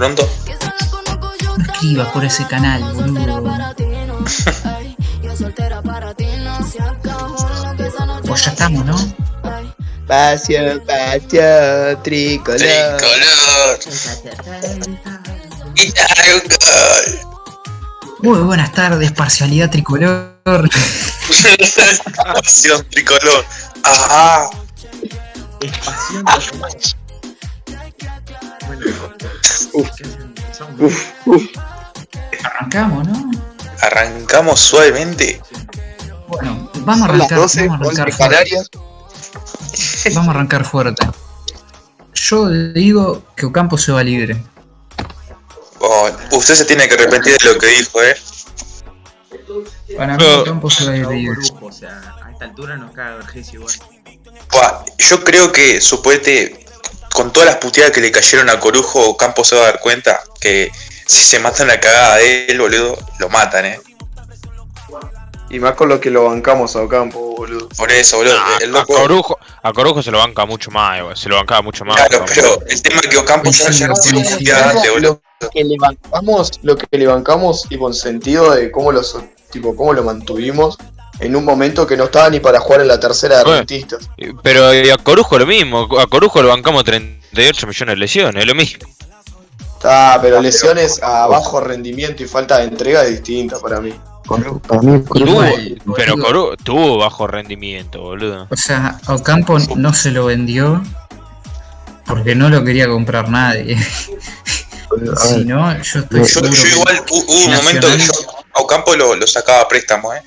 pronto. No escribas por ese canal, boludo. Pues ya estamos, ¿no? Espacio, espacio, tricolor. Tricolor. Muy buenas tardes, parcialidad tricolor. Pasión tricolor. Ajá. Arrancamos, ¿no? Arrancamos suavemente. Bueno, vamos a arrancar, 12, vamos a 11 arrancar fuerte. Vamos a arrancar fuerte. Yo digo que Ocampo se va libre. Oh, usted se tiene que arrepentir de lo que dijo, eh. Para mí Ocampo se va libre. O sea, a esta altura nos caga Vergés igual. Buah, yo creo que suponete con todas las puteadas que le cayeron a Corujo, Campos se va a dar cuenta que si se matan la cagada de él, boludo, lo matan, eh. Y más con lo que lo bancamos a Ocampo, boludo. Por eso, boludo. Ah, el a. Corujo, a Corujo se lo banca mucho más, igual, se lo bancaba mucho más. Claro, pero el tema es que Ocampo ya, ya no tiene antes, boludo. Lo que le bancamos, lo que le bancamos, tipo, en sentido de cómo lo, so- tipo, cómo lo mantuvimos en un momento que no estaba ni para jugar en la tercera de Bueno. rentistas. Pero y a Corujo lo mismo, a Corujo lo bancamos 38 millones de lesiones, es lo mismo. Ah, pero lesiones a bajo rendimiento y falta de entrega es distinta para mí. Para mí, Tuvo, Igual, pero. Corujo tuvo bajo rendimiento, boludo. O sea, a Ocampo no se lo vendió porque no lo quería comprar nadie. Si no, yo estoy Yo- Yo, igual hu- hubo un momento que yo a Ocampo lo, lo sacaba a préstamo, eh.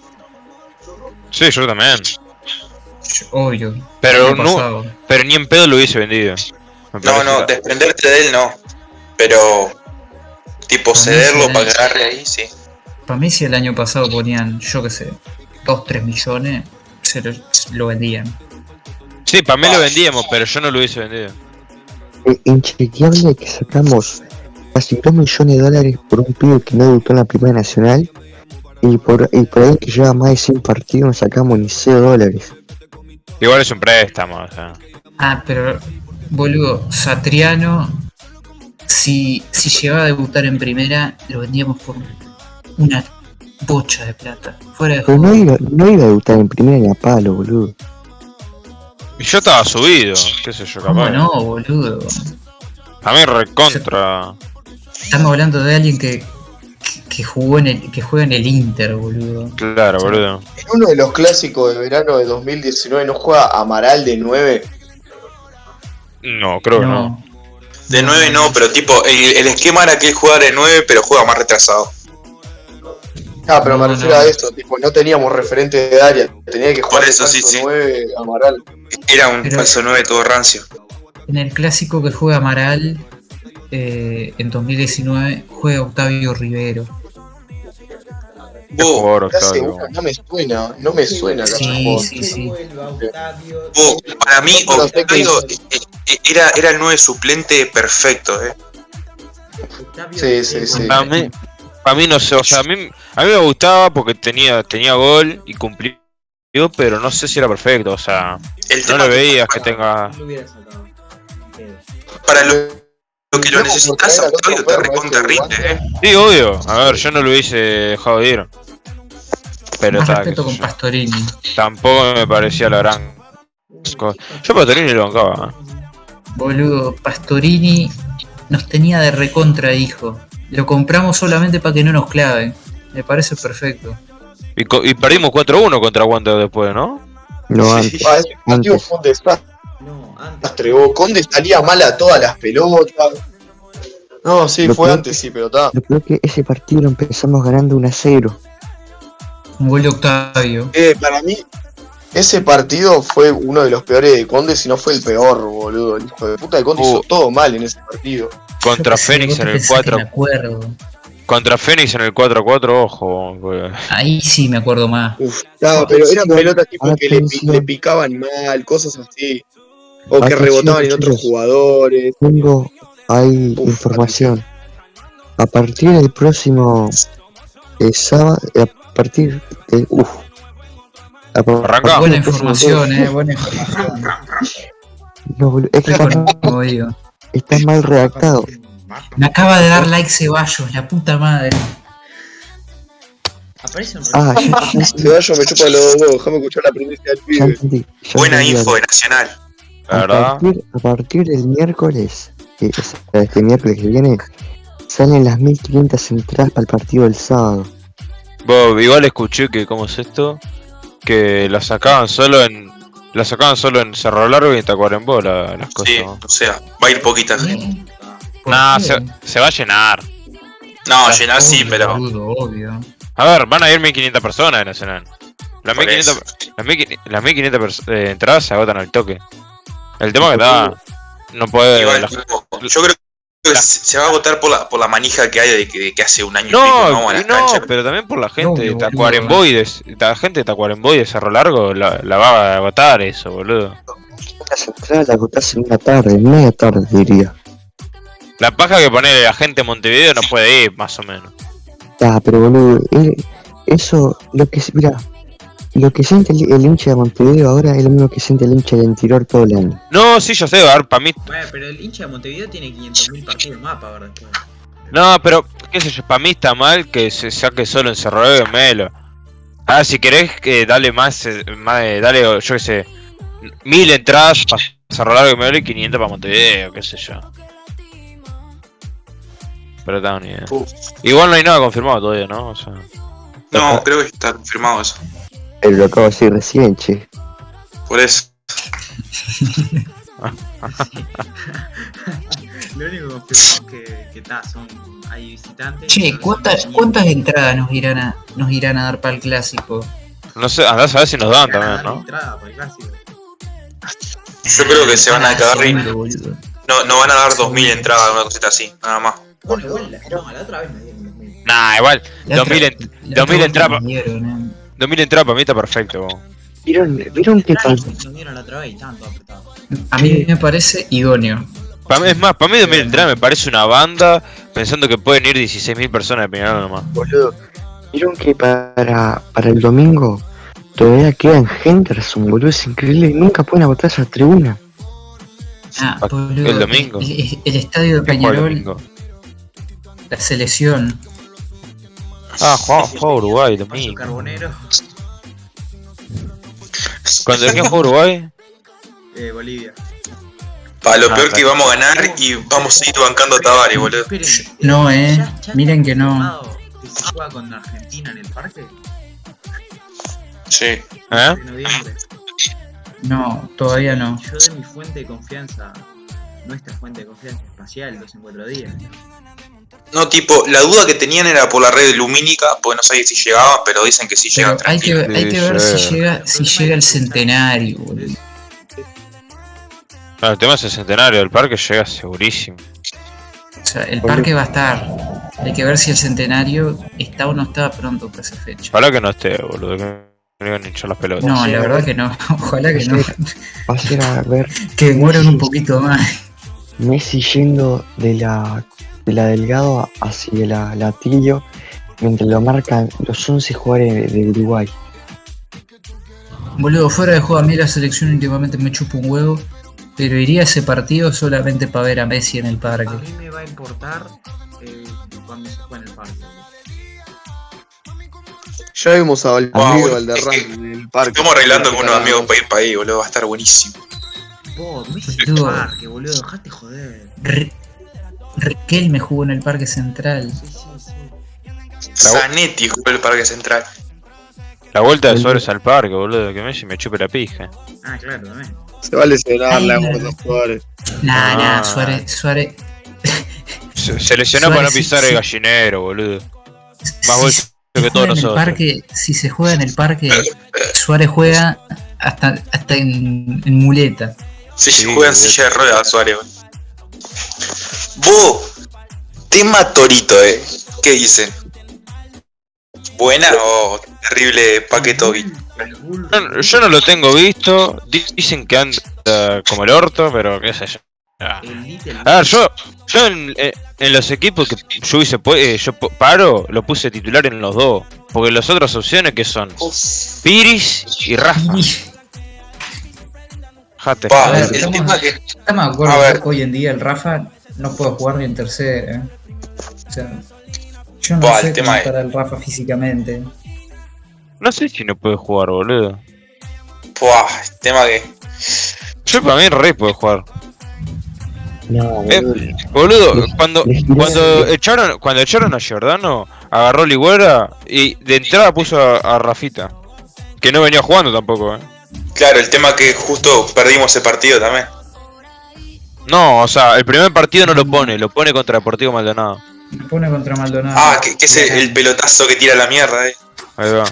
Sí, yo también. Obvio. Pero no, pero ni en pedo lo hubiese vendido. No, no, que- desprenderte de él no. Pero, tipo, Para cederlo sí, para que eh. agarre ahí, sí. Para mí, si el año pasado ponían, yo qué sé, 2, 3 millones, se lo, lo vendían. Sí, para mí lo vendíamos, pero yo no lo hubiese vendido. es inchequeable que sacamos casi 2 millones de dólares por un pibe que no debutó en la Primera Nacional y por, y por ahí que lleva más de 100 partidos no sacamos ni 0 dólares. Igual es un préstamo, o sea. Ah, pero, boludo, Satriano, si, si llegaba a debutar en primera, lo vendíamos por una bocha de plata. Fuera de Pero juego. no iba, no iba a debutar en Primera ni a palo, boludo. Y yo estaba subido, qué sé yo, ¿Cómo capaz. no, boludo? A mí recontra. Estamos hablando de alguien que, que, jugó en el, que juega en el Inter, boludo. Claro, boludo. En uno de los clásicos de verano de 2019 no juega Amaral de 9. No, creo que no. No. De 9 no, pero tipo, el, el esquema era que él jugara de 9, pero juega más retrasado. Ah, pero me refiero no. a eso, tipo, no teníamos referente de área, tenía que jugar Por de eso, sí, falso sí. 9 Amaral. Era un Pero- falso 9 todo rancio. En el clásico que juega Amaral eh, en 2019 juega Octavio Rivero. Vos. No me suena, no me suena Sí, sí, sí. vos, para mí, Octavio eh, eh, era, era el 9 suplente perfecto, eh. Sí, sí, sí. Para mí, para mí no sé, o sea, a mí, a mí me gustaba porque tenía, tenía gol y cumplió, pero no sé si era perfecto, o sea, El no le veías que tenga. para lo, lo que lo necesitas, Octavio te recontra rinde, de eh. Sí, obvio, a ver, yo no lo hubiese dejado de ir. Pero Más está, respeto con yo. Pastorini. tampoco me parecía la gran cosa. Yo para Torini lo bancaba. ¿eh? Boludo, Pastorini nos tenía de recontra, hijo. Lo compramos solamente para que no nos clave. Me parece perfecto. Y, co- y perdimos 4-1 contra Wander después, ¿no? No Sí. antes. Ah, ese partido Antes. fue un desastre. Vos. Conde salía mal a todas las pelotas. No, sí, Lo fue peor antes, sí, pero está. Yo creo que ese partido lo empezamos ganando 1 a 0. Un gol de Octavio. Eh, para mí, ese partido fue uno de los peores de Conde, si no fue el peor, boludo. El hijo de puta de Conde Uh. hizo todo mal en ese partido. Contra Fénix en el pensás que 4. Me acuerdo. Contra Fénix en el 4-4, ojo. porque- Ahí sí me acuerdo más. Uf, no, pero eran pelotas tipo que le picaban mal, cosas así. O que rebotaban en otros jugadores. Tengo ahí Uf, información. A partir del próximo eh, sábado, a partir de. Uf. A Arranca. Buena del información, eh. Buena información. No, boludo, es que está, mal redactado. Me acaba de dar like Ceballos, la puta madre. Aparece un Ah, Ceballos me chupa los huevos, déjame escuchar la primicia del pibe. Buena info de Nacional. La A partir, a partir del miércoles, que es este miércoles que viene, salen las 1500 entradas para el partido del sábado. Vos, igual escuché que, ¿cómo es esto? Que la sacaban solo en. La sacaban solo en Cerro Largo y en Tacuarembó la- las cosas. Sí, o sea, va a ir poquita gente. ¿Eh? ¿Por Nah, se, se va a llenar. No, llenar sí, Obvio, pero. obvio. A ver, van a ir 1500 personas de Nacional. Las por 1500, eso. las 1500, las 1500 pers- eh, entradas se agotan al toque. El tema que está. No puede. Igual, la- yo creo que se se va a votar por la, por la manija que hay de que, de que hace un año y pico No, a las no, canchas. pero también por la gente Obvio, de de, la gente de de Cerro Largo la, la va a agotar eso, boludo. Las entradas las en una tarde, en media tarde diría. La paja que pone la gente en Montevideo no puede ir, más o menos. Ah, pero boludo, eh, eso, lo que, mira, lo que siente el, el hincha de Montevideo ahora es lo mismo que siente el hincha del Interior todo el año. No, sí, yo sé, a ver, para mí. Bueno, pero el hincha de Montevideo tiene 500.000 partidos más para ver después. No, pero, qué sé yo, para mí está mal que se saque solo en Cerro en Melo. Ah, si querés, que dale más, eh, más eh, dale, yo qué sé, mil entradas para Cerro Largo y Melo y 500 para Montevideo, qué sé yo. Pero está ni idea. Uf. Igual no hay nada confirmado todavía, ¿no? O sea, No, creo que está confirmado eso. Lo acabo de decir recién, che. Por eso. Lo único que confirmamos es que, que ta, son, hay visitantes. Che, ¿cuántas, 500. ¿cuántas entradas nos irán a, nos irán a dar para el clásico? no sé, andás a ver si nos dan también, ¿no? entrada para el clásico. Yo creo que se van a cagar boludo. no, no van a dar 2000 entradas, una cosita así, nada más. Bueno, igual, la, no, la otra vez me dieron 2000. Nah, igual, La 2000 otra- en- la 2000 otra entrada vuelta pa- me dieron, eh. 2000 entradas para mí está perfecto. ¿Vieron, ¿vieron qué apretados. A mí me parece idóneo. Pa' mí- es más, para mí 2000 entradas me parece una banda pensando que pueden ir 16.000 personas de Peñarol nomás. Boludo, ¿vieron que para, para el domingo todavía quedan Henderson, boludo? Es increíble, y nunca pueden agotar esa tribuna. Ah, boludo, el domingo. El, el- el estadio de ¿Qué juega el Peñarol, la selección. Ah, jugaba, jugaba Uruguay Paso domingo. Carbonero, Cuando quién juega Uruguay, eh, Bolivia. Para lo Ah, peor que vamos a ganar y vamos a ir bancando a Tavares, boludo. Esperen, No, eh, ¿ya- ya miren que no. Que se juega con Argentina en el parque Sí. ¿eh? en noviembre. No, todavía no. Yo de mi fuente de confianza, nuestra fuente de confianza espacial, dos en cuatro días. No, tipo, la duda que tenían era por la red lumínica, porque no sabía si llegaban, pero dicen que sí llegan hay que, tranquilos. hay que ver si llega, si llega el centenario, boludo. Claro, el tema es el centenario del parque llega segurísimo. O sea, el parque va a estar. Hay que ver si el centenario está o no está pronto para esa fecha. Ojalá que no esté, boludo, que no iban a hinchar las pelotas. No, la verdad que no. Ojalá que no. Va a ser a ver Que demoren un poquito más. Messi yendo de la, de la Delgado hacia la, la Tillo mientras lo marcan los 11 jugadores de, de Uruguay. Boludo, fuera de juego a mí la selección últimamente me chupa un huevo. Pero iría a ese partido solamente para ver a Messi en el A parque. mí me va a importar eh, cuando se juegue en el parque. Ya vimos a Wow, Valparaíso es Valderrama que en el parque. Estamos arreglando con unos amigos para ir para ahí, boludo, va a estar buenísimo. Vos, Messi en el parque, boludo, dejate joder. Re- Riquelme jugó en el Parque Central. Sí, sí, sí. Zanetti jugó el Parque Central. La vuelta de Suárez al parque, boludo, que Messi me chupe la pija. Ah, claro, también. Se va a lesionar la los jugadores. Nah, nah, Ah. Suárez, Suárez. Se, se lesionó para no Suárez, pisar sí, el sí. gallinero, boludo. si vuelto se que juega todos en el nosotros. parque, si se juega en el parque, Suárez juega hasta, hasta en, en muleta. Sí, Sí, juega en silla de ruedas, Suárez. Vos, tema Torito, eh. ¿Qué dicen? ¿Buena o terrible paquetovi? El Bull- No, yo no lo tengo visto, di- dicen que anda como el orto, pero qué sé yo. Ah. A ver, yo, yo en, eh, en los equipos que yo hubiese pu- eh, yo paro, lo puse titular en los dos. Porque las otras opciones que son Piris y Rafa. Jate. Pa, A ver, el estamos- tema que Estamos de acuerdo A ver. que hoy en día el Rafa no puedo jugar ni en tercera. ¿eh? O sea, yo no Buah, sé el tema es- Rafa físicamente. No sé si no puede jugar, boludo. Buah, el tema que. Yo para mí re puede jugar. No, Eh, boludo. Boludo, cuando, cuando echaron, cuando echaron a Giordano, agarró Ligüera y de entrada puso a, a Rafita. Que no venía jugando tampoco, eh. Claro, el tema que justo perdimos ese partido también. No, o sea, el primer partido no lo pone, lo pone contra Deportivo Maldonado. Me pone contra Maldonado. Ah, que, que es el, el pelotazo que tira la mierda, eh. Ahí va.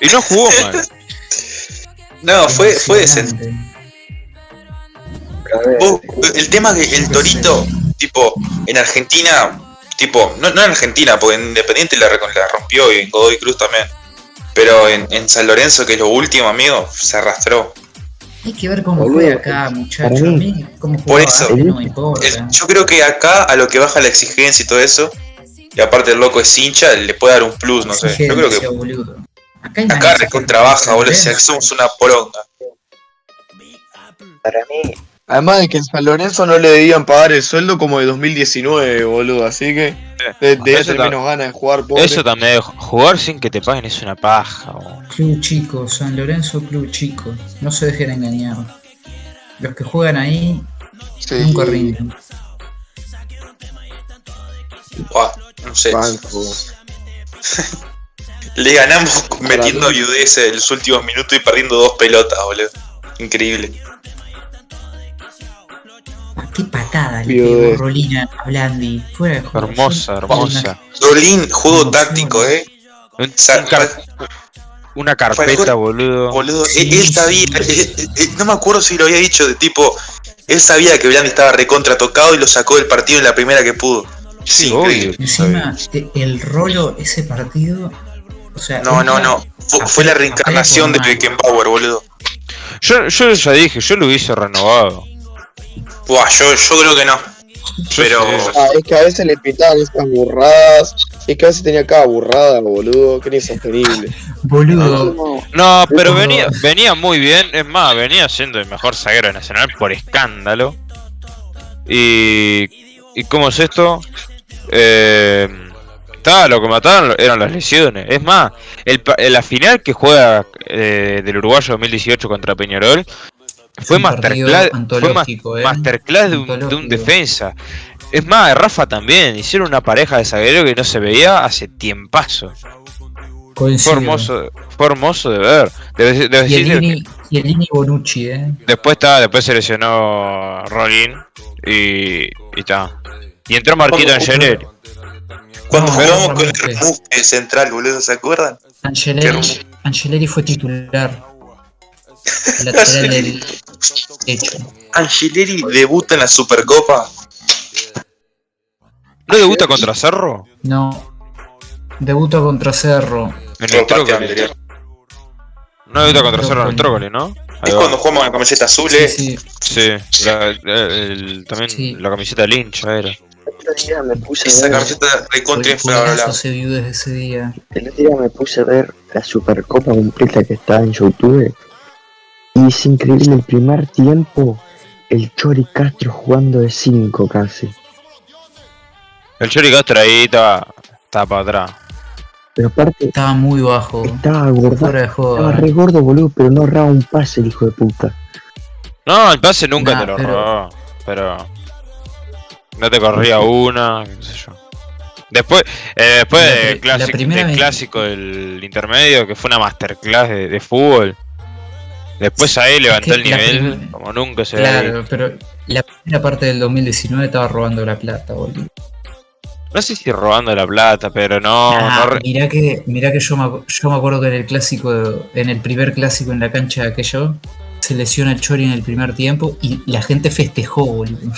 Y no jugó mal. No, fue, fue decente. El tema que el Torito, tipo, en Argentina, tipo, no, no en Argentina, porque en Independiente la rompió y en Godoy Cruz también. Pero en, en San Lorenzo, que es lo último, amigo, se arrastró. Hay que ver cómo Boludo, juega acá, muchacho. para A mí- mí, cómo Por eso. antes no me importa. El- yo creo que acá, a lo que baja la exigencia y todo eso, y aparte el loco es hincha, le puede dar un plus, no sé. Yo creo que boludo. Acá, hay acá recontrabaja, boludo, si somos una poronga. para mí, Además de que en San Lorenzo no le debían pagar el sueldo como de 2019, boludo. Así que de, de Eso menos ganas de jugar, pobre. Eso también, jugar sin que te paguen es una paja, boludo. Club chico, San Lorenzo Club chico. No se dejen engañar. Los que juegan ahí Sí, nunca rinden. Buah, no sé. banco. Le ganamos metiendo viudez en los últimos minutos y perdiendo dos pelotas, boludo. Increíble. Qué patada le pegó Rolina a Blandi. Fuera de juego. Hermosa, hermosa. Rolín, juego táctico, eh. Un- Sa- un car- una carpeta, boludo. Boludo, Sí, él, él sabía, sí. él- él- él- no me acuerdo si lo había dicho, de tipo, él sabía que Blandi estaba recontra tocado y lo sacó del partido en la primera que pudo. Sí, obvio. Encima, e- el rolo, ese partido. O sea, No, no, no. Fue, fue la reencarnación de Beckenbauer, boludo. Yo, yo ya dije, yo lo hubiese renovado. Buah, yo, yo creo que no. Yo Pero-. Ah, es que a veces le pitaban estas burradas. Es que a veces tenía cada burrada, boludo. Que era insostenible. Boludo. No, pero venía, venía muy bien, es más, venía siendo el mejor zaguero de Nacional por escándalo. Y, y ¿cómo es esto? Eh, estaba, lo que mataron eran las lesiones. Es más, el, pa- la final que juega eh, del Uruguayo 2018 contra Peñarol fue masterclass, fue eh. masterclass de un, de un defensa. Es más, Rafa también, hicieron una pareja de zaguero que no se veía hace tiempazo. Fue hermoso, fue hermoso de ver. Debe, debe Y el decir que- Ini, y el Ini Bonucci, eh. Después está, después se lesionó Rolín y, y está. Y entró Marquito. Angeleri. Cuando jugamos con el central, boludo, ¿se acuerdan? Angeleri, Angeleri fue titular. Lateral del debuta en la Supercopa. ¿No debuta contra Cerro? No. Debuta contra Cerro. En el Trócoli. No debuta contra Cerro en el Trócoli. ¿no? Ahí Es va. cuando jugamos con la camiseta azul, Sí, eh. sí. Sí, la- la- el- también Sí. la camiseta lincha era. el otro día me puse Esa a ver, camiseta recontra infravalorada. se vio desde ese día. el otro día me puse a ver la Supercopa completa que está en YouTube. Y es increíble el primer tiempo, el Chori Castro jugando de 5 casi. El Chori Castro ahí estaba, estaba para atrás. Pero aparte, Estaba muy bajo. estaba gordo, estaba re gordo, boludo, pero no ahorraba un pase el hijo de puta. No, el pase nunca Nah, te lo pero- robó, pero no te corría una, qué sé yo. Después, eh, después La del clásico, del vez- clásico del intermedio, que fue una masterclass de, de fútbol. Después ahí levantó que el nivel como nunca se Claro, pero la primera parte del 2019 estaba robando la plata, boludo. No sé si robando la plata, pero no, Ah, no re- mirá que, mirá que yo, me, yo me acuerdo que en el clásico, en el primer clásico en la cancha de aquello, se lesiona el Chori en el primer tiempo y la gente festejó, boludo.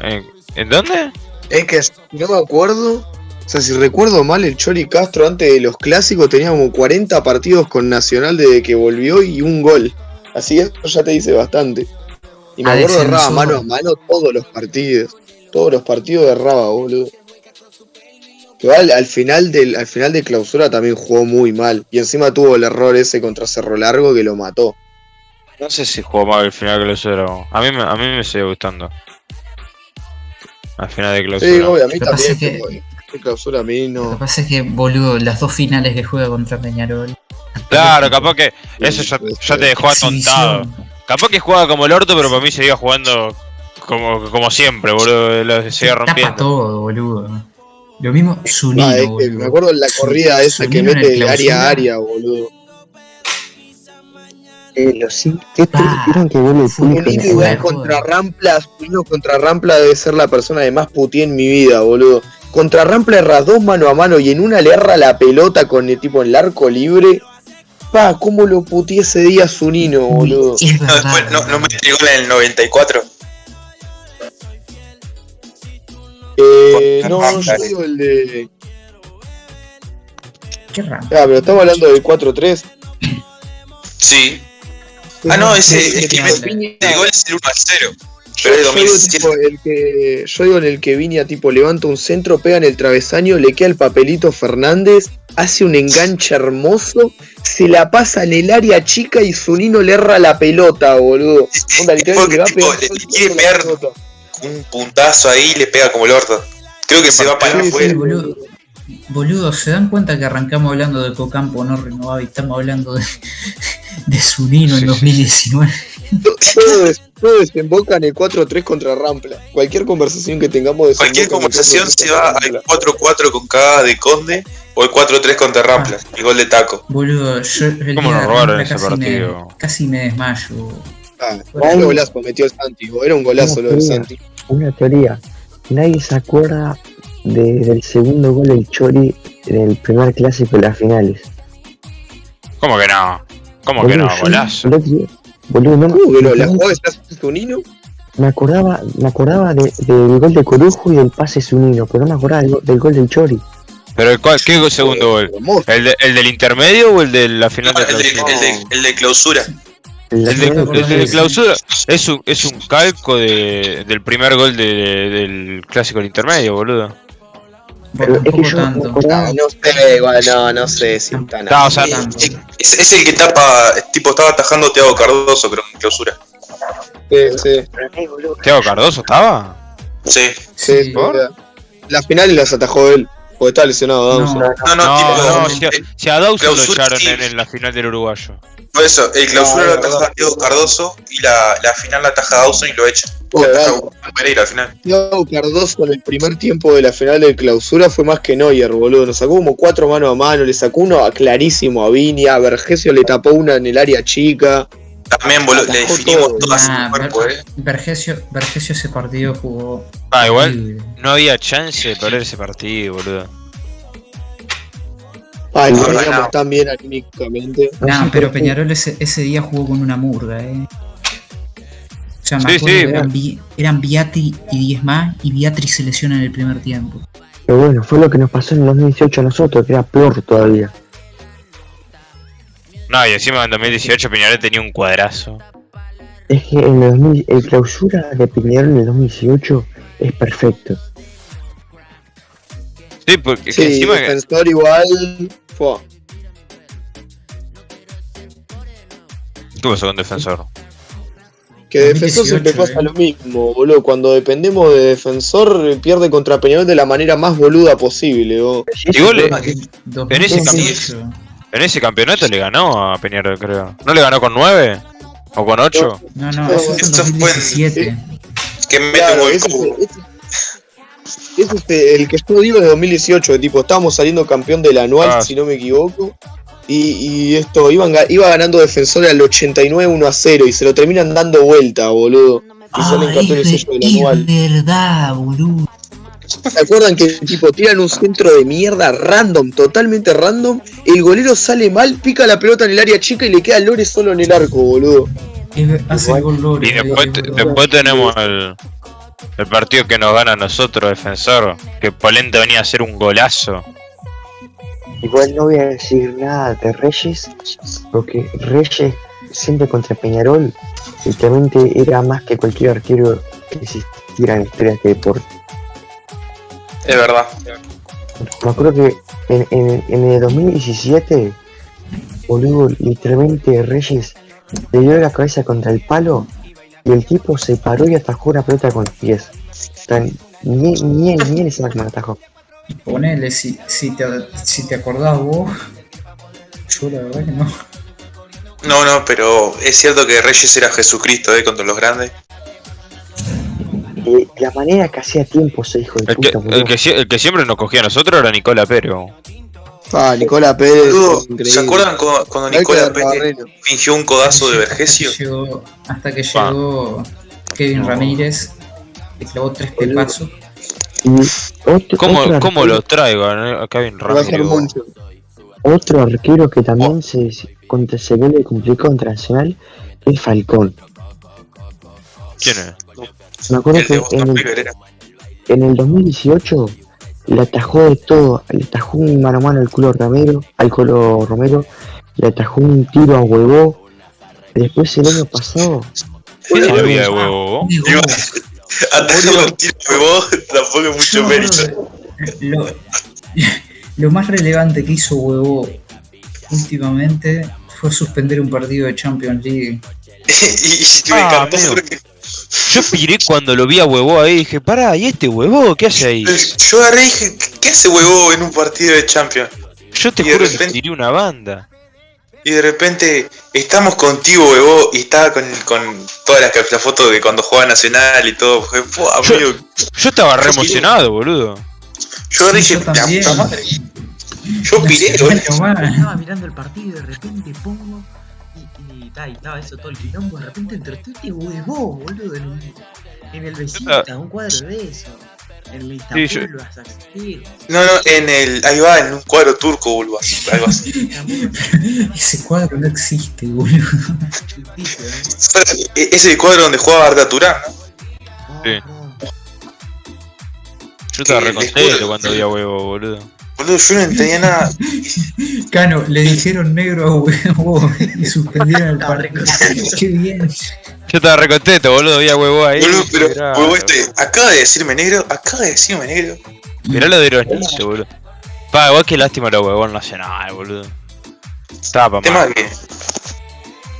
¿En, en dónde? Es que no me acuerdo. O sea, si recuerdo mal, el Chori Castro antes de los clásicos tenía como 40 partidos con Nacional desde que volvió y un gol. Así que eso ya te dice bastante. Y me Ah, acuerdo de Raba descensó. mano a mano todos los partidos. Todos los partidos de Raba, boludo. Que al, al final del, al final de clausura también jugó muy mal. Y encima tuvo el error ese contra Cerro Largo que lo mató. No sé si jugó mal el final lo cero. A mí, me- a mí me sigue gustando. Al final de clausura. Sí, obvio, a mí también. En clausura a mí Lo que no. pasa es que, boludo, las dos finales que juega contra Peñarol. Claro, capaz que eso ya, ya te dejó atontado. Exhibición. Capaz que jugaba como el orto, pero para mí seguía jugando como, como siempre, boludo. Lo seguía Tapa rompiendo. todo, boludo. Lo mismo Zunino, Ah, es que boludo. me acuerdo de la corrida esa que Zunino mete de área a área, boludo. Eh, los cinco. ¿Qué dijeron que igual joder. contra Rampla, Zunino contra Rampla debe ser la persona que más puteé en mi vida, boludo. Contra Rampla erra dos mano a mano y en una le erra la pelota con el tipo en el arco libre. Pa, cómo lo puteé ese día Zunino, boludo. es No, después no, no mete gol en el 94. Eh, no, Rampla. yo digo el de. Qué raro. Ah, pero estamos hablando del 4-3. Sí. Ah, no, ese Sí, el que sí, sí. el gol es el 1 a 0. Yo, Pero digo, 2017. tipo, el que, yo digo en el que Viña tipo levanta un centro, pega en el travesaño, le queda el papelito Fernández, hace un enganche hermoso, se la pasa en el área chica y Zunino le erra la pelota, boludo. Onda, le Tipo, quiere pegar. Un puntazo ahí y le pega como el orto. Creo que se va para Sí, sí, afuera. boludo. Boludo, ¿se dan cuenta que arrancamos hablando de Cocampo no renovado y estamos hablando de, de Zunino Sí, en sí, 2019? Todo, des- todo desemboca en el 4-3 contra Rampla. Cualquier conversación que tengamos Cualquier conversación 4-3 se va al 4-4 con cagada de Conde o el 4-3 contra Rampla. Y gol de taco. Boludo, yo el ¿Cómo nos robaron ese casi me, partido? casi me desmayo. Ah, un golazo metió el Santi, era un golazo lo del Santi. Una teoría. Nadie se acuerda de- del segundo gol del Chori en el primer clásico de las finales. ¿Cómo que no? ¿Cómo que no? yo Golazo. el otro día- Boludo, no, ¿Cómo que no? ¿La jugada está hino? me acordaba, me acordaba de- del gol de Corujo y del pase Zunino, pero no me acordaba del, del gol del Chori. ¿Pero el cuál- qué segundo gol? ¿El, de- el del intermedio o el de la final No, de el, de, clausura? el de- el de clausura. La El de, el de clausura es un, es un calco de, del primer gol de- de- del clásico del intermedio, boludo. Pero es que yo tanto. Ah, no sé, igual, no, no sé si No, o sea. Es, es- el que tapa, tipo, estaba atajando Thiago Cardoso, creo, en clausura. Sí, sí, ¿Thiago Cardoso estaba? Sí. sí, Sí. ¿Por? sí. Las finales las atajó él, porque estaba lesionado Dawson. No, No, no, No, tipo, no, si a, si a Dawson lo echaron sí. en, en la final del uruguayo. por eso, el clausura lo ataja Thiago Cardoso y la, la final la ataja Dawson y lo echa. Oh. Thiago Cardoso en el primer tiempo de la final de clausura fue más que Neuer, boludo. Nos sacó como cuatro mano a mano, le sacó uno a clarísimo a Viña, a Vergesio le tapó una en el área chica. También boludo, le definimos todo. todas Nah, cuerpo, Ver- eh. Vergesio, Vergesio ese partido jugó. Ah, igual horrible. no había chance de perder ese partido, boludo. Ay, No, ganado. tan bien anímicamente. no Nah, pero. Peñarol ese, ese día jugó con una murga, eh. O sea, Sí, sí, eran, Vi- eran y 10 más, y Viatri se lesiona en el primer tiempo. Pero bueno, fue lo que nos pasó en el 2018 a nosotros, que era peor todavía. No, y encima en 2018 Peñarol tenía un cuadrazo. Es que en el, 2000 el clausura de Peñarol en el 2018 es perfecto. Sí, porque Sí, encima que- defensor igual. Fue. ¿Qué pasó con defensor? Que defensor 2018, siempre pasa eh. lo mismo, boludo. Cuando dependemos de defensor, pierde contra Peñarol de la manera más boluda posible. Igual, En ese 2018. En ese campeonato le ganó a Peñarol, creo. ¿No le ganó con 9? ¿O con 8? No, no, eso fue en Eso fue en- 2017. Que mete Claro, un ese, como- es- ese- ese es este, el que yo digo de 2018, de tipo, estábamos saliendo campeón del anual, Ah. si no me equivoco. Y, y esto, iban, iba ganando defensor al 89 1 a 0 y se lo terminan dando vuelta, boludo. Y salen Ah, campeones es, ellos del anual. es verdad, boludo. ¿Se acuerdan que tipo tiran un centro de mierda random, totalmente random? El golero sale mal, pica la pelota en el área chica y le queda Lore solo en el arco, boludo. Es ver- hace el gol Lore, Y después, tenemos el, el partido que nos gana a nosotros, defensor. Que Polenta venía a hacer un golazo. Igual no voy a decir nada de Reyes, porque Reyes siempre contra Peñarol literalmente era más que cualquier arquero que existiera en la historia de este deporte. Es verdad. Me acuerdo que en, en- en el 2017, boludo, literalmente Reyes le dio la cabeza contra el palo y el tipo se paró y atajó una pelota con los pies. Tan- Ni, ni, ni en esa máquina me atajó. Ponele, si, si, te, si te acordás vos. Yo la verdad que no. No, no, pero es cierto que Reyes era Jesucristo, ¿eh? Contra los grandes. Eh, la manera que hacía tiempo ese hijo de El que, puta, el, que, el que siempre nos cogía a nosotros era Nicola Pérez. Ah, Nicola Pérez. ¿Se acuerdan cuando, cuando Nicola la Pérez fingió un codazo de Vergesio? Hasta que llegó, Kevin Ramírez, le clavó tres pepazos. Y otro, ¿Cómo, otro cómo lo traigo eh? a Kevin Ramírez? Otro arquero que también se, se- contra, se vuelve complicado contra Nacional es Falcón. ¿Quién es? Me acuerdo El que en el, en el 2018 le atajó de todo, le atajó un mano a mano al culo Romero, al culo Romero, le atajó un tiro a huevo. Después el año pasado, ¿Qué es la vida de huevo? Iba- Atajó un tiro de vos, tampoco es mucho No, mérito. Lo, lo más relevante que hizo Huevo últimamente fue suspender un partido de Champions League. y, y me Ah, encantó porque Yo piré cuando lo vi a huevo ahí y dije, pará, ¿y este huevo qué hace ahí? yo agarré y dije, ¿qué hace huevo en un partido de Champions? Yo te y juro que tiré una banda. Y de repente, estamos contigo, huevo, y estaba con, con todas las, las fotos de cuando jugaba Nacional y todo. Fue, "Fua, amigo, Yo estaba re emocionado, boludo. yo agarré y dije, yo la también. puta madre. Yo piré, boludo. Estaba mirando el partido y de repente pongo. Y, y, ta, y estaba eso todo el quilombo. De repente entró este huevo, boludo. En, un- en el Besita, un cuadro de eso. En el Sí, yo- Istambul vas a asistir. No, no, en el, ahí va, en un cuadro turco, boludo, así, algo así. Istambul, Ese cuadro no existe, boludo. es el cuadro donde jugaba Arda Turán, ¿no? Sí. Yo estaba Que re el contento escudo- cuando vi a huevo, boludo. Boludo, yo no entendía nada. Cano, le dijeron negro a Huevo y suspendieron el partido. Qué bien. Yo estaba re contento, boludo, vi a huevo ahí. Boludo, pero, Mirá, huevo, este, acaba de decirme negro, acaba de decirme negro. Mirá lo de los niños, boludo. Pa, igual que lástima los huevos nacional, boludo. Estaba pa' Tema mal. que.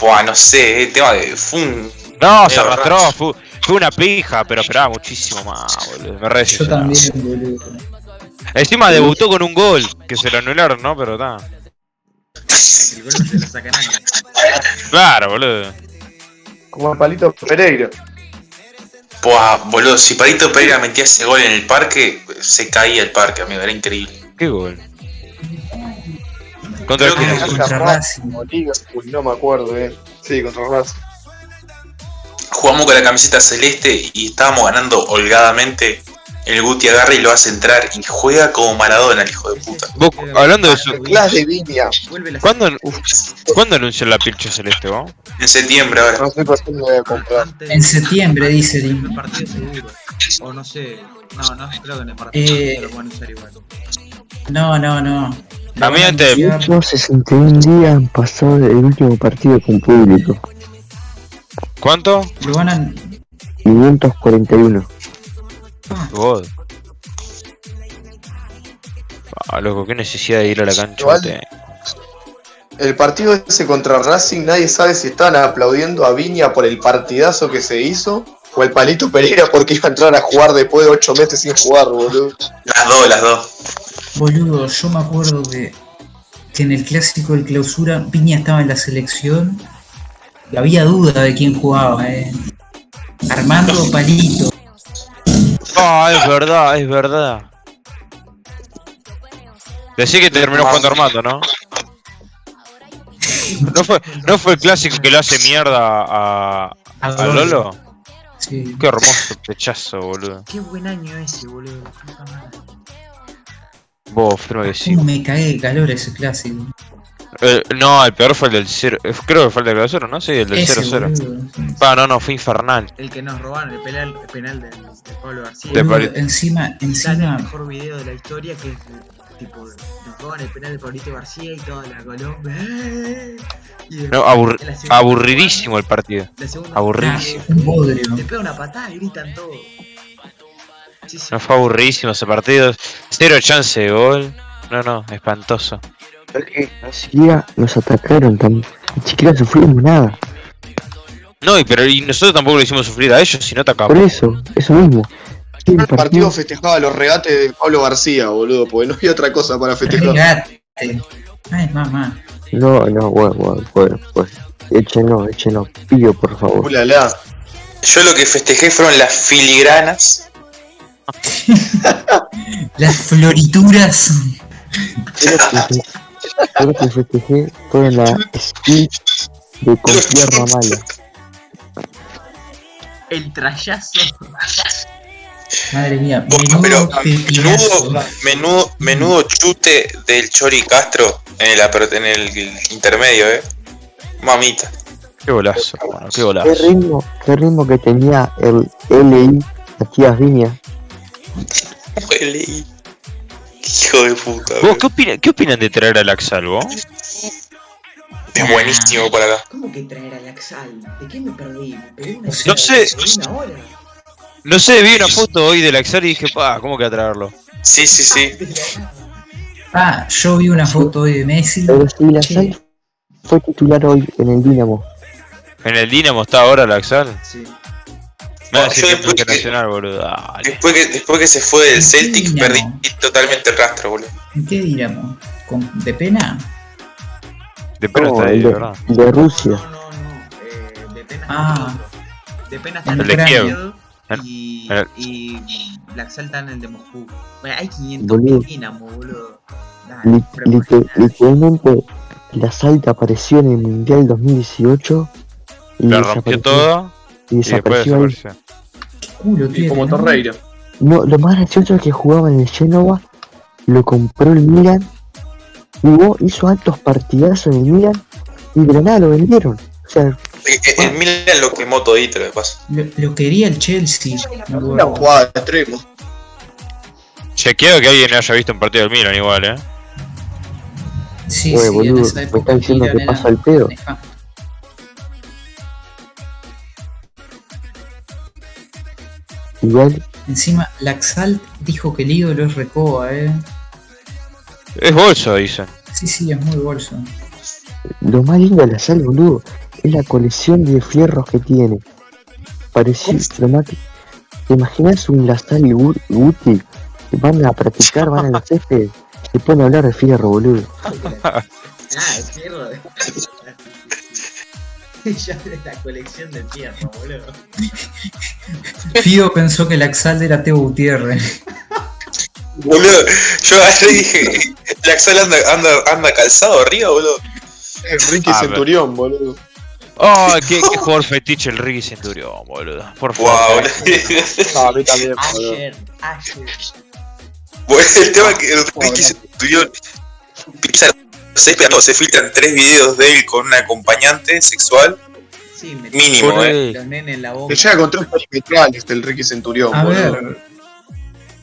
Buah, no sé, el tema de. Fue un. No, se arrastró, fue, fue una pija, pero esperaba muchísimo más, boludo. Me re Yo también, boludo. Encima debutó con un gol, que se lo anularon, ¿no? Pero está. El gol no se lo saca nadie. Claro, boludo. Como el palito Pereira. Buah, boludo, si Parito Pereira metía ese gol en el parque, se caía el parque, amigo, era increíble. ¿Qué gol? Contra el Creo que- Contra Racing. no me acuerdo, eh. Sí, contra Racing. Jugamos con la camiseta celeste y estábamos ganando holgadamente. El Guti agarra y lo hace entrar y juega como Maradona, el hijo de puta. Vos, hablando de eso, la ¿cuándo, ¿cuándo anunció la pilcha celeste, vos? En septiembre ahora. no sé por qué me voy a comprar. En septiembre, dice Dim. el partido seguro. O no sé. No, no, creo que en el partido Eh, lo pueden usar igual. No, no, no. A mí antes- Lo van a anunciar- 161 días han pasado del último partido con público. ¿Cuánto? Lo van a. 541. God. Ah, loco, qué necesidad de ir a la cancha. Igual- El partido ese contra Racing, nadie sabe si estaban aplaudiendo a Viña por el partidazo que se hizo o el palito Pereira porque iba a entrar a jugar después de 8 meses sin jugar, boludo. Las dos, las dos. Boludo, yo me acuerdo que, que en el clásico del clausura Piña estaba en la selección y había duda de quién jugaba, eh. Armando o Palito. Ah, es verdad, es verdad. Decí que terminó jugando Armando, ¿no? ¿No fue, ¿No fue el clásico que lo hace mierda a, a Lolo? Sí. Qué hermoso pechazo, boludo. Qué buen año ese, boludo. Vos, firme que sí. ¿Cómo me cagué de calor ese clásico? Eh, no, el peor fue el del 0. Creo que fue el del 0, ¿no? Sí, el del Ese, 0-0. boludo, sí. Ah, no, no, fue infernal. El que nos robaron, el penal, el penal del- de, Pablo García. De Boludo, Pali- encima, Sale el encima, mejor video de la historia que es tipo, nos roban el penal de Pablito García y toda la Colombia. ¡eh! De- No, abur- aburridísimo el partido. Aburridísimo. bodrio. Le pega una patada y gritan todos. Sí, sí. No fue aburridísimo ese partido. Cero chance de gol. No, no, espantoso. Ni siquiera nos atacaron, ni siquiera sufrimos nada. No, y pero y nosotros tampoco le hicimos sufrir a ellos si no Por atacamos. eso, eso mismo. el partido festejaba los regates de Pablo García, boludo, porque no había otra cosa para festejar. Regate. Ay, mamá. No, no, bueno, bueno, bueno, pues. Échenlo, échenlo, pillo, por favor. Ulala. Yo lo que festejé fueron las filigranas. Las florituras. Creo que festejé toda la skill de con tierra mala. El trayazo. Madre mía, menudo pero menudo, menudo, menudo chute del Chori Castro en el, en el intermedio, eh. Mamita. Qué golazo, qué ¿Qué golazo. ritmo, qué ritmo que tenía el LI Matías Viña? Huele. Hijo de puta. ¿Vos qué, opina- qué opinan de traer a Laxal, vos? Es buenísimo para acá. ¿Cómo que traer a Laxal? ¿De qué me perdí? Me pegué una No sé. una hora. No sé, vi una foto hoy de Laxal y dije, pa, ¿cómo que a traerlo? Sí, sí, sí. Ah, yo vi una foto hoy de Messi. Pero si fue titular hoy en el Dinamo. ¿En el Dinamo está ahora Laxal? Sí. Yo después es que- nacional, boludo. Dale. Después que, después que se fue del Celtic, perdí totalmente el rastro, boludo. ¿En qué diríamos? ¿Con, ¿De pena? De pena No, está ahí, de de, verdad. de Rusia. No, no, no. Eh, de pena Ah. está en otro. De pena está El en y, El- y Laxal está en el de Moscú. Bueno, hay 500 Boludo. Dinamo, boludo. Literalmente, la Salta apareció en el Mundial 2018 y La rompió todo y y después desapareció ahí. desapareció. ¿Qué culo Y tiene? como no? Torreira. No, lo más gracioso es que jugaba en el Genoa, lo compró el Milan, jugó, hizo altos partidazos en el Milan y de la nada lo vendieron. O sea, Eh, eh, El Milan lo quemó todito, lo que pasa. Lo, lo quería el Chelsea. me Una jugada de extremo. Chequeo que alguien haya visto un partido del Milan igual, eh. Sí, Oye, sí, en boludo, esa me época está diciendo Milan que pasa el pedo. Igual Encima, Laxalt dijo que el ídolo es Recoba, eh. Es bolso, dicen. Sí, sí, es muy bolso. lo más lindo de la sal, boludo, es la colección de fierros que tiene. Parecía que- ¿Te imaginas un Lasal y Gu- Guti van a practicar, van a los céspedes? Se pueden hablar de fierro, boludo. Ah, el fierro de. ya de la colección del fierro, boludo. Fido pensó que Laxalt era Teo Gutiérrez. Boludo, yo ayer dije, Laxal anda, anda, anda calzado arriba, boludo. El Ricky Ah, Centurión, boludo. Oh, qué, qué jugador fetiche el Ricky Centurión, boludo. Por Wow, favor. No, a mí también, boludo. Ayer, ayer. Bueno, el tema es que el Ricky Centurión pisa los césped, se filtran tres videos de él con un acompañante sexual Sí, me mínimo, eh. los nenes en la boca. Que llega con tres perimetrales del Ricky Centurión, A boludo. ver,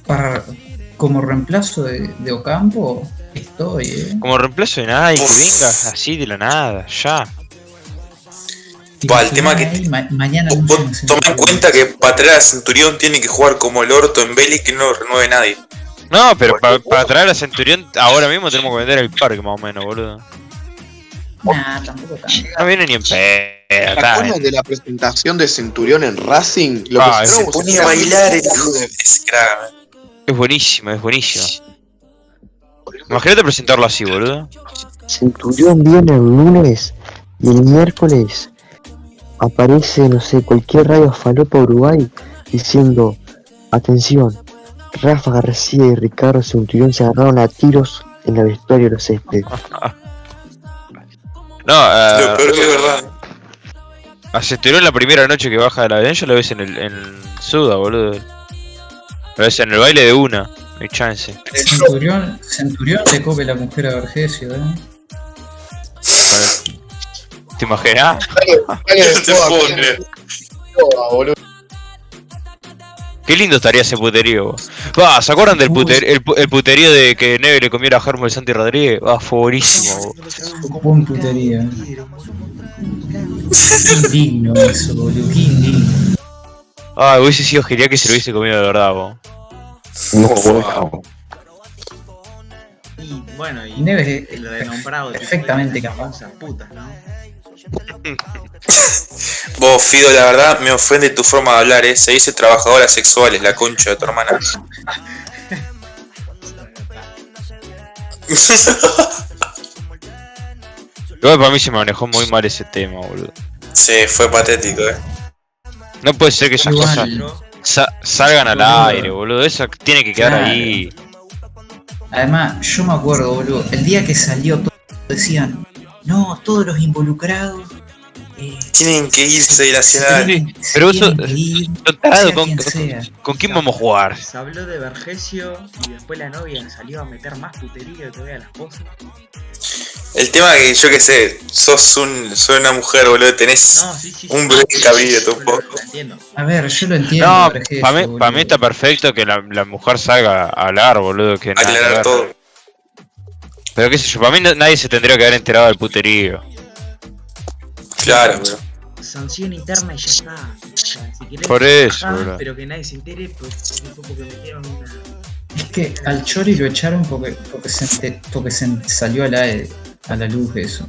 para, como reemplazo de, de Ocampo, estoy, eh. Como reemplazo de nada y que venga así de la nada, ya. Va, el tema que- ma- mañana Vos- ese Toma en cuenta que para traer a Centurión tiene que jugar como el orto en Vélez que no lo renueve nadie. No, pero pa- para traer a Centurión ahora mismo tenemos que vender el parque más o menos, boludo. Nah, tampoco tanto. No viene ni en pedo. ¿Se está acuerdan bien. de la presentación de Centurión en Racing? Lo Ah, presentaron se si a bailar el hijo de es Es buenísimo, es buenísimo. Imagínate presentarlo así, boludo. Centurión viene el lunes y el miércoles aparece, no sé, cualquier radio falopa Uruguay diciendo, atención, Rafa García y Ricardo Centurión se agarraron a tiros en la vestuario de los céspedes. No, Lo eh, peor que es verdad. a Centurión la primera noche que baja del avión ya lo ves en el en Suda, boludo. Lo ves en el baile de una, no hay chance. Centurión, Centurión le cope la mujer a Vergesio, eh. ¿Te imaginas? De Se joda, pone. boludo. Qué lindo estaría ese puterío. vos. Va, ¿se acuerdan del puter- el, el puterío de que Neve le comiera a Germo el Santi Rodríguez? Va, fue buenísimo. vos. Buen putería. Qué indigno eso, boludo, qué indigno. Ah, hubiese sido genial que se lo hubiese comido de verdad, vos. No, bueno. Y bueno, y Neves lo de nombrado. perfectamente capaz. putas, ¿no? Vos, Fido, la verdad me ofende tu forma de hablar, eh. Se dice trabajadoras sexuales, la concha de tu hermana. Igual para mí se manejó muy mal ese tema, boludo. sí, fue patético, eh. No puede ser que esas Igual. cosas sa- salgan al Boludo. aire, boludo. Eso tiene que quedar Claro. ahí. Además, yo me acuerdo, boludo, el día que salió todo, decían, no, todos los involucrados. eh, Tienen que irse de tienen- se Pero eso- sea ¿con, sea. quién vamos a jugar? se habló de Vergesio y después la novia salió a meter más putería que vea la esposa. El tema que yo que sé, sos un, sos una mujer, boludo, tenés No, sí, sí. un sí, buen sí, cabildo sí, tampoco. lo entiendo. A ver, yo lo entiendo. No, es para mí, pa' mí boludo. está perfecto que la, la mujer salga a hablar, boludo. Que nada que aclarar ver. todo. Pero qué sé yo, para mí no- nadie se tendría que haber enterado del puterío. Claro, bro. Sanción interna y ya está. O sea, si querés, Por eso, boludo. pero que nadie se entere, pues fue porque metieron una. Es que al Chori lo echaron porque, porque, se, ente- porque se salió a la, a la luz eso.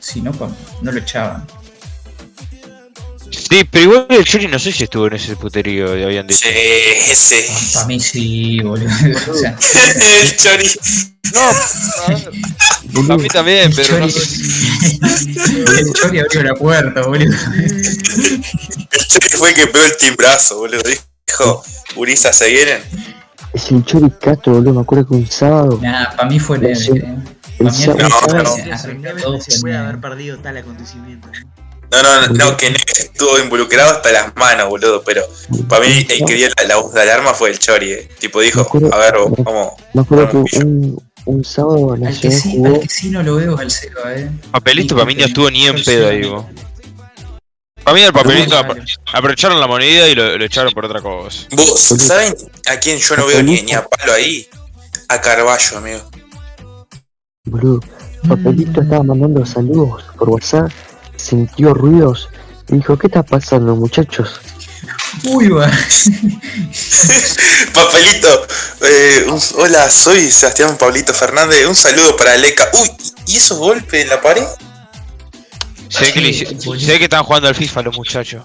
Si no, pa- no lo echaban. Sí, pero igual el Chori no sé si estuvo en ese puterío, habían dicho. Sí, ese. Para mí sí, boludo. O sea, el chori. A mí también, el pero no Chori, sé. el Chori abrió la puerta, boludo. El chori fue el que pegó el timbrazo, boludo. Dijo, Urisa, ¿se vienen? Es el Chori Castro, boludo. Me acuerdo que un sábado. Nah, para mí fue eh. El Pa' mí sábado, el No, Chori no. se puede haber perdido tal acontecimiento. ¿No? No, no, no, que Neves estuvo involucrado hasta las manos, boludo. Pero para mí el que dio la, la voz de alarma fue el chori, eh. Tipo, dijo, a ver, vamos. Me acuerdo Vamos, que un, un sábado Al que, sí, jugó. al que sí no lo veo al Seba, eh. Papelito para mí no estuvo ni en pedo vos. Para mí el papelito aprovecharon la moneda y lo, lo echaron por otra cosa. Vos, ¿saben a quién yo no veo ni, ni a palo ahí? A Carballo, amigo. Boludo, Papelito estaba mandando saludos por WhatsApp, sintió ruidos y dijo, ¿qué está pasando muchachos? Uy, va. Papelito, eh, un- hola, soy Sebastián Pablito Fernández. Un saludo para Leca. Uy, ¿y esos golpes en la pared? Sé que, le sé están jugando al FIFA los muchachos.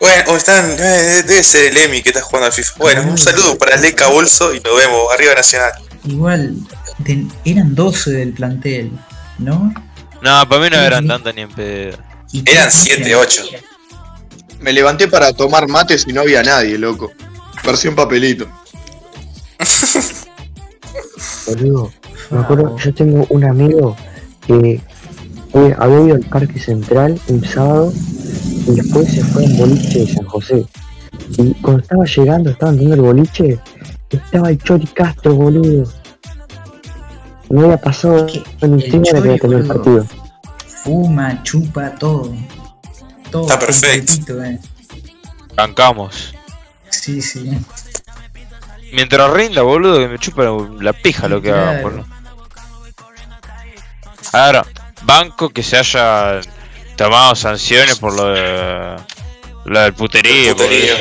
Bueno, o están, eh, debe ser el Emi que está jugando al FIFA. Bueno, un saludo para Leca Bolso y nos vemos. Arriba Nacional. Igual, eran 12 del plantel, ¿no? No, para mí no eran sí. tantas ni en pedo. Eran creo que- 7, 8. Me levanté para tomar mates y no había nadie, loco. Versión papelito. Boludo, me acuerdo, yo tengo un amigo que fue- había ido al Parque Central un sábado y después se fue en boliche de San José. Y cuando estaba llegando, estaban viendo el boliche, estaba el Chori Castro, boludo. No había pasado El siquiera que Chori, había tenido el partido. Fuma, chupa, todo. Todo. Está perfecto. eh. Bancamos. Sí, sí. Mientras rinda, boludo, que me chupa la pija lo que Claro. hagan, boludo. Ahora, banco que se haya tomado sanciones por lo de. Lo del puterío, El puterío.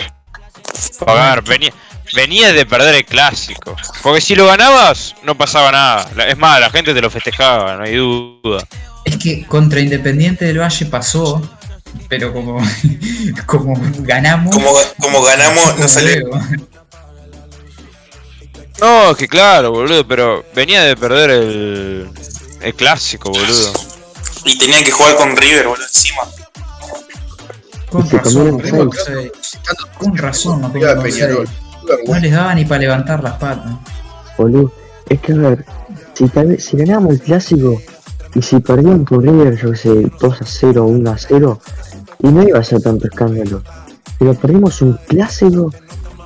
ver, venía, venía de perder el clásico. Porque si lo ganabas, no pasaba nada. Es más, la gente te lo festejaba, no hay duda. Es que contra Independiente del Valle pasó, pero como, como ganamos. Como, como ganamos, como no salió. No, es que claro, boludo, pero venía de perder el. El clásico, boludo. Y tenían que jugar con River, boludo, encima. Con razón. Con razón, nos Iba No les daba ni para levantar las patas. Boludo, es que a ver, si, tal vez, si ganamos el clásico y si perdían por River, yo que sé, 2 a 0, 1 a 0, y no iba a ser tanto escándalo. Pero perdimos un clásico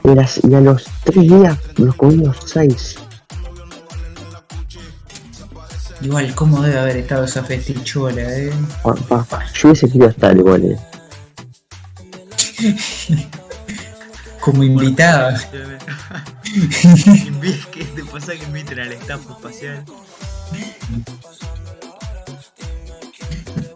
y, las- y a los 3 días nos comimos 6. Igual, ¿cómo debe haber estado esa festichola, eh? Yo hubiese querido estar igual. eh. Como invitada. Invi- ¿Qué te pasa que inviten al staff espacial?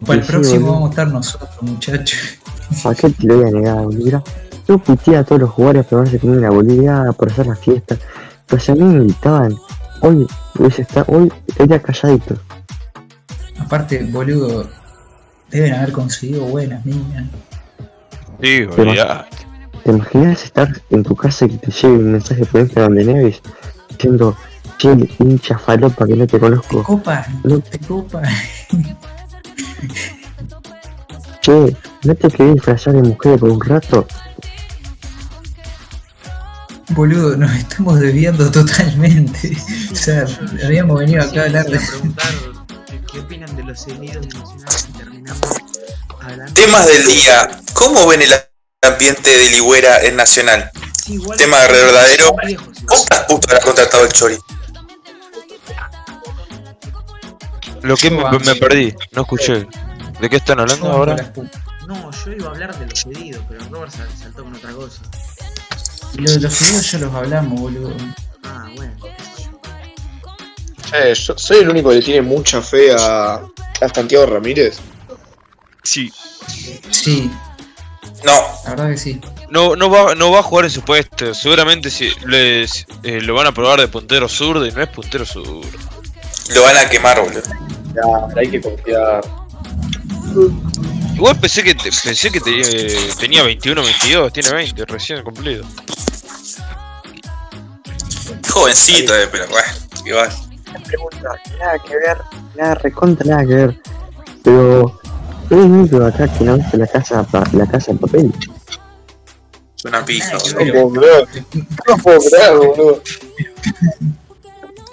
Para el próximo vamos a estar nosotros, muchachos. ¿A qué te lo voy a negar, boludo? Yo pité a todos los jugadores a pegarse conmigo en la boliviana por hacer la fiesta. Pues a mí me invitaban. Hoy Hubiese estado, hoy estaría calladito. Aparte, boludo, deben haber conseguido buenas niñas. Sí, Pero- olvidá. ¿Te imaginas estar en tu casa y que te llegue un mensaje por Instagram de Neves diciendo, che, hincha falopa que no te ¿Te conozco? copa? No. ¿Te copa? Che, ¿no te querés disfrazar de mujer por un rato? Boludo, nos estamos desviando totalmente. O sea, habíamos venido acá a hablar de. Qué- opinan de los seguidos de Nacional y terminamos hablando. Temas del día. ¿Cómo ven el ambiente de Ligüera en Nacional? Igual- tema de verdadero. ¿Cuántas putas habrá contratado el Chori? Lo que me, me perdí, no escuché. ¿De qué están hablando Yo ahora? No, yo iba a hablar de los seguidos, pero Robert sal- saltó con otra cosa. Lo de los videos ya los hablamos, boludo. Ah, bueno. sé yo. Soy el único que le tiene mucha fe a, a Santiago Ramírez. Sí. Sí, No, la verdad que sí. No, no, va, no va a jugar en su puesto. Seguramente si les, eh, lo van a probar de puntero zurdo y no es puntero zurdo. lo van a quemar, boludo. Ya, hay que confiar. Igual pensé que pensé que tenía, tenía 21, 22, tiene 20, recién cumplido. Jovencito, eh, pero bueno, igual. pregunta, nada que ver, nada recontra, nada que ver. Pero, ¿es el único acá que no viste la casa, la casa de papel? Es una pija, boludo. No puedo creer. No puedo creer, boludo.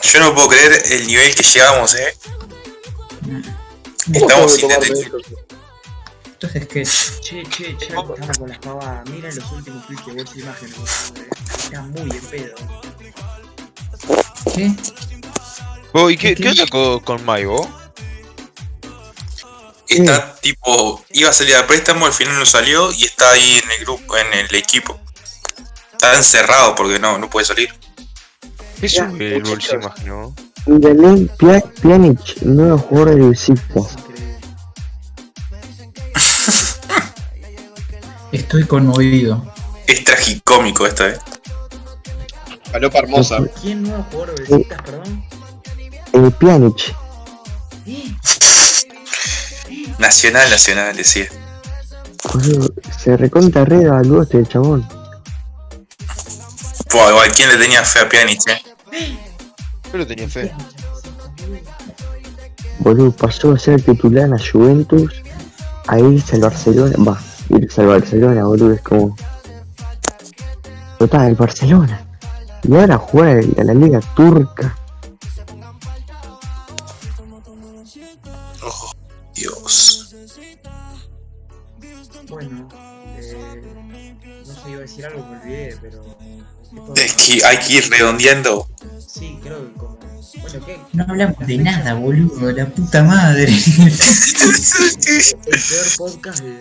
Yo no puedo creer el nivel que llegamos, eh. ¿Cómo Estamos tengo que sin tomarme detective. esto? Entonces, ¿qué? Che, che, che, estamos con las pavadas. Miren los últimos clips de bolsa de imágenes, por favor. Están muy en pedo. ¿Qué? ¿Y qué, ¿Qué? onda con, con Maigo? Está tipo, iba a salir a préstamo, al final no salió y está ahí en el grupo, en el equipo. Está encerrado porque no, no puede salir. ¿Qué Ya, sube el imagino? Pia- Pjanic, nuevo jugador del. Increíble. Estoy conmovido. Es tragicómico esta vez. Falopa hermosa. ¿Quién nuevo jugador de perdón? Eh, Pjanic, ¿Eh? Nacional, nacional, decía. boludo, se recontra re evaluó este chabón. Buah, igual, ¿quién le tenía fe a Pjanic, eh? Yo le tenía fe. Boludo, pasó a ser titular en la Juventus, a irse al Barcelona, va, irse al Barcelona, boludo, es como... Total, el Barcelona. Y ahora juega a la Liga Turca. Decir algo, me olvidé, pero... Es que hay que ir redondeando. No hablamos de nada, boludo. La puta madre. El peor podcast de,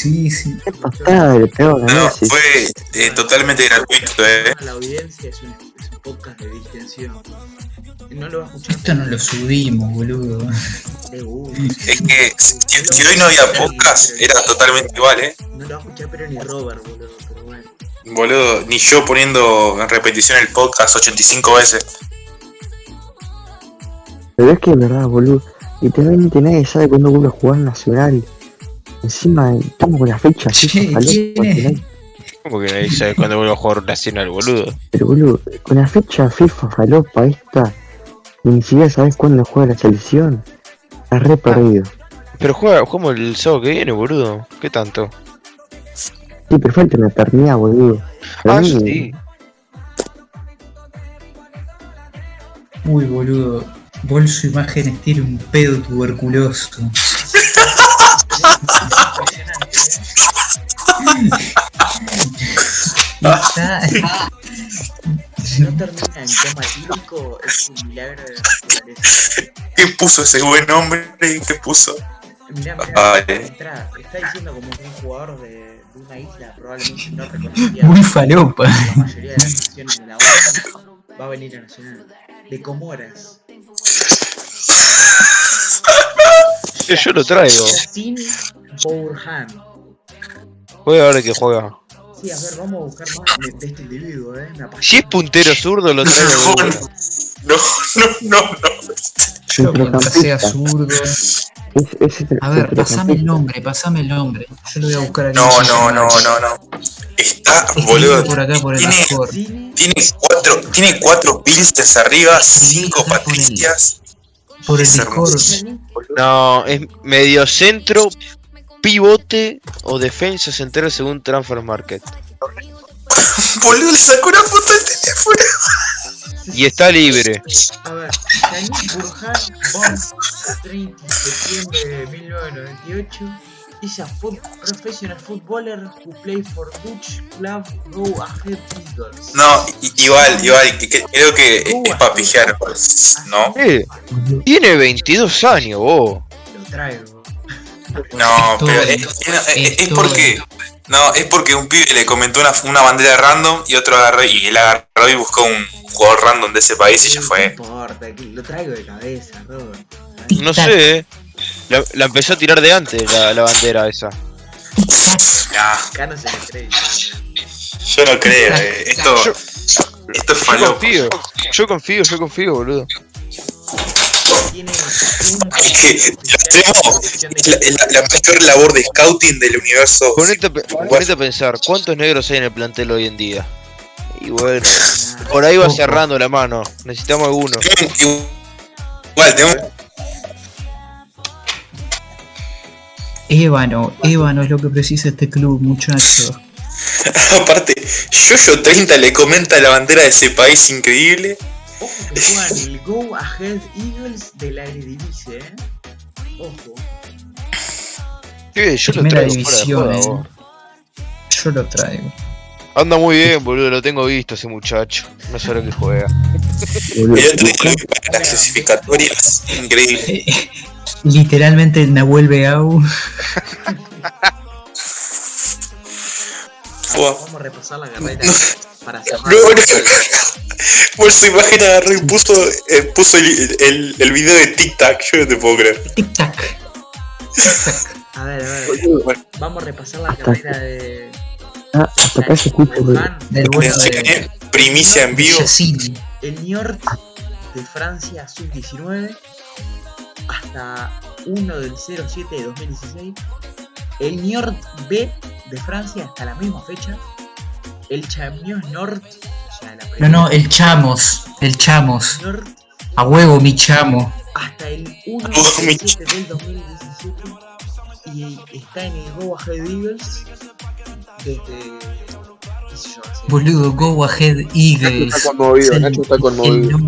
sí, sí. Qué pasada pegaron a No, fue eh, totalmente gratuito, eh. La audiencia es un, es un podcast de distensión. No lo va a escuchar Esto no lo subimos, boludo. Es que si, si hoy no había podcast, era totalmente igual, eh. No lo va a escuchar pero ni Robert, boludo, pero bueno. Boludo, ni yo poniendo en repetición el podcast 85 veces. Pero es que es verdad, boludo. Literalmente nadie sabe cuándo vuelve a jugar Nacional. Encima, estamos con la fecha falopa, ¿quién. ¿Cómo que nadie sabe cuándo vuelvo a jugar Nacional, boludo? Pero boludo, con la fecha FIFA falopa esta, ni siquiera sabes cuándo juega la selección. Estás re perdido. Pero juega, jugamos el sábado que viene, boludo. ¿Qué tanto? Sí, pero falta una eternidad, boludo. A Ah, sí. Uy, boludo. Bolso Imágenes tiene un pedo tuberculoso. Está- Si no termina en coma es un milagro de la naturaleza. ¿Qué puso ese buen hombre? ¿Qué puso? Mirá, mirá, Ay. entra, está diciendo como que un jugador de, de una isla probablemente no reconocía Muy falopa. la mayoría de las naciones de la ONU va a venir a Nacional. De Comoras. Eh, Yo lo traigo. Sin Bourhan. Juega ahora que juega. Sí, a ver, vamos a buscar más de, este individuo, eh. Si es puntero zurdo, lo traigo. No, no, no, no. Mientras sea Centrocampista. zurdo. Es, es A ver, pasame el centrocampista. nombre, pasame el nombre. Yo lo voy a buscar aquí. No, no, no, no, no. Está, Escribe boludo. por acá por el Tiene, tiene cuatro, tiene cuatro pilces arriba, cinco acá por el- patricias. Por el Discord. No, es medio centro, pivote o defensa central según Transfer Market. Boludo, le sacó una foto al teléfono. Y está libre. A ver, Yannick Burhan, born 30 de septiembre de 1998, is a foot, professional footballer who play for Dutch club Go Ahead Eagles. No, igual, igual, que- creo que es para pijear, ¿no? Eh, tiene 22 años, vos. Lo traigo. No, Estoy- pero es, es- es- es porque. No, es porque un pibe le comentó una, una bandera random y otro agarró y él agarró y buscó un jugador random de ese país y ya No fue. importa, que lo traigo de cabeza, Robert. No sé, eh. La, la empezó a tirar de antes la, la bandera esa. Nah, Acá no se le cree. yo no creo, eh. Esto, Yo- esto es Yo confío, yo confío, yo confío, boludo. Tiene un Es que lo hacemos. Es la, la- la mayor labor de scouting del universo. Ponete, a pensar, ¿cuántos negros hay en el plantel hoy en día? Y bueno, por ahí va cerrando la mano. Necesitamos alguno. Igual, tenemos. Ébano, ébano es lo que precisa este club, muchachos. Aparte, Yoyo 30 le comenta la bandera de ese país increíble. Ojo que juegan el Go Ahead Eagles de la Eredivisie, eh. Ojo. Yo lo traigo fuera de eh. Yo lo traigo. Anda muy bien, boludo, lo tengo visto ese muchacho. No sé lo que juega. El otro día para las clasificatorias. Increíble. Literalmente el Nahuel Beau. Vamos a repasar la carrera para cerrar. No, no. Por su imagen agarró y puso, eh, puso el, el, el video de Tic Tac. Yo no te puedo creer. Tic tac. A ver, a ver. Bueno, Vamos a repasar la carrera de. Ah, hasta acá se escucha, Del bueno de primicia en vivo. El Niort de Francia sub-19 hasta 1 del 07 de 2016. El Niort B de Francia hasta la misma fecha. El Champions Nord. o sea, la No, no, el Chamos. El Chamos. Nord A huevo, mi chamo. hasta el 1 Oh, mi del 7 del 2017 y está en el Go Ahead Eagles desde Boludo, go ahead Nacho Eagles. está conmovido, Nacho está El conmovido.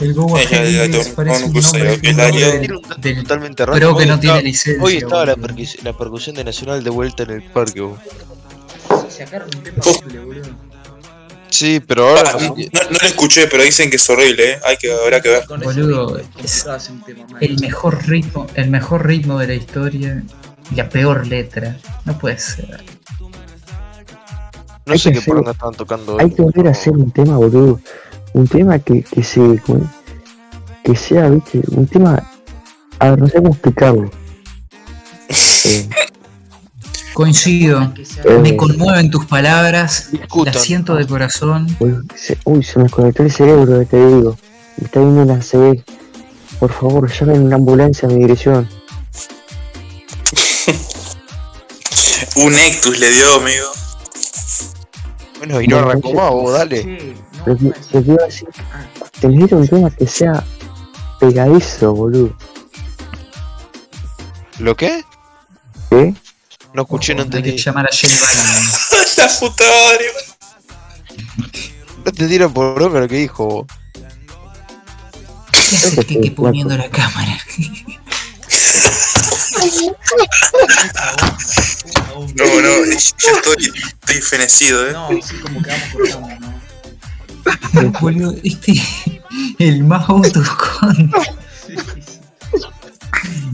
El Go Ya, Ahead ya, ya, Eagles tengo- parece un nombre, nombre del, totalmente raro. pro que Hoy no tiene estaba- licencia. Hoy estaba la, boludo. la percusión de Nacional de vuelta en el parque, vos. sacaron un tema horrible, boludo. Sí, pero ahora Ah, no, no lo escuché, pero dicen que es horrible, ¿eh? Hay que, habrá que ver. Boludo, es. El mejor ritmo, el mejor ritmo de la historia y la peor letra. No puede ser. no hay sé que qué hacer- poronga están tocando. Hay que volver a hacer un tema, boludo. Un tema que, que se. Que sea, viste, un tema. A ver, no sé cómo explicarlo. Eh, Coincido. Que sea- Eh, Me conmueven tus palabras. Discutan. Las siento de corazón. uy, se, uy, se me conectó el cerebro, te digo. Me está viendo una CB. Por favor, llamen una ambulancia a mi dirección. Un Ectus le dio, amigo. Bueno, y no arrancó más, vos, dale. Que iba a decir, te necesito un tema que sea pegadizo, boludo. ¿Lo qué? ¿Qué? No escuché, no Hay que entendí. llamar a J Balvin. La puta madre. No te tiran por loco lo que dijo, vos. ¿Qué hace el que poniendo la cámara? No, no, yo estoy, estoy fenecido, ¿eh? no, sí, como que vamos cortando, ¿no? Boludo, este. El más autocon. Sí, sí.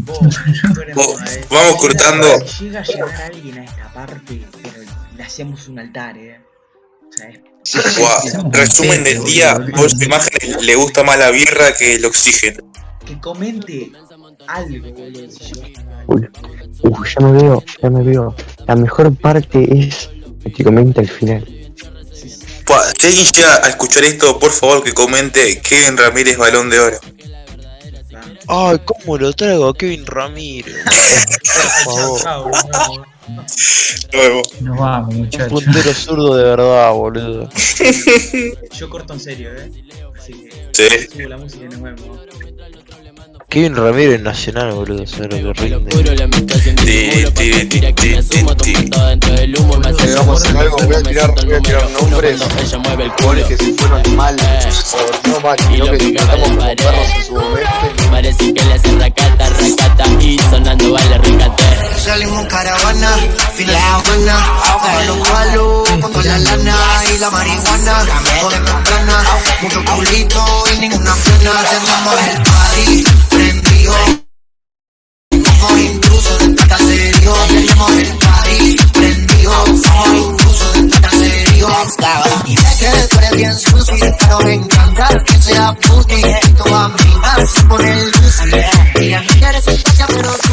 Eh. vamos cortando. llega- a llegar alguien a esta parte, pero le hacemos un altar, eh. O sea, es Buah, resumen del día, por su imagen le gusta más la birra que el oxígeno. que comente algo. Uy, Uf, ya me veo, ya me veo. La mejor parte es el que comenta al final. Si alguien llega a escuchar esto, por favor que comente Kevin Ramírez Balón de Oro. Ay, ¿cómo lo traigo a Kevin Ramírez? Por favor. Chao, nos vemos. Nuevo. Nos vamos, Un muchachos. puntero zurdo de verdad, boludo. Yo corto en serio, eh. Así que Sí. la música y nos vemos. Kevin Ramírez Nacional, boludo. ¿Sabes lo que rinde? Llegamos en algo, voy a tirar, voy a tirar nombres jugadores que se fueron mal, o no mal, sino que tratamos como perros en su momento. Parece que le hace racata, racata y sonando vale rescate. Salimos caravana, fines de semana, a los palos, con la lana y la marihuana, joder temprana, mucho culito y ninguna pena, tenemos el party prendido, somos intrusos de este caserío, tenemos el party prendido, somos intrusos de este caserío, y sé que tú eres bien sucio y que nos encanta. Que sea puti, y tu amiga. Se pone lucy, y a mí eres el pero tú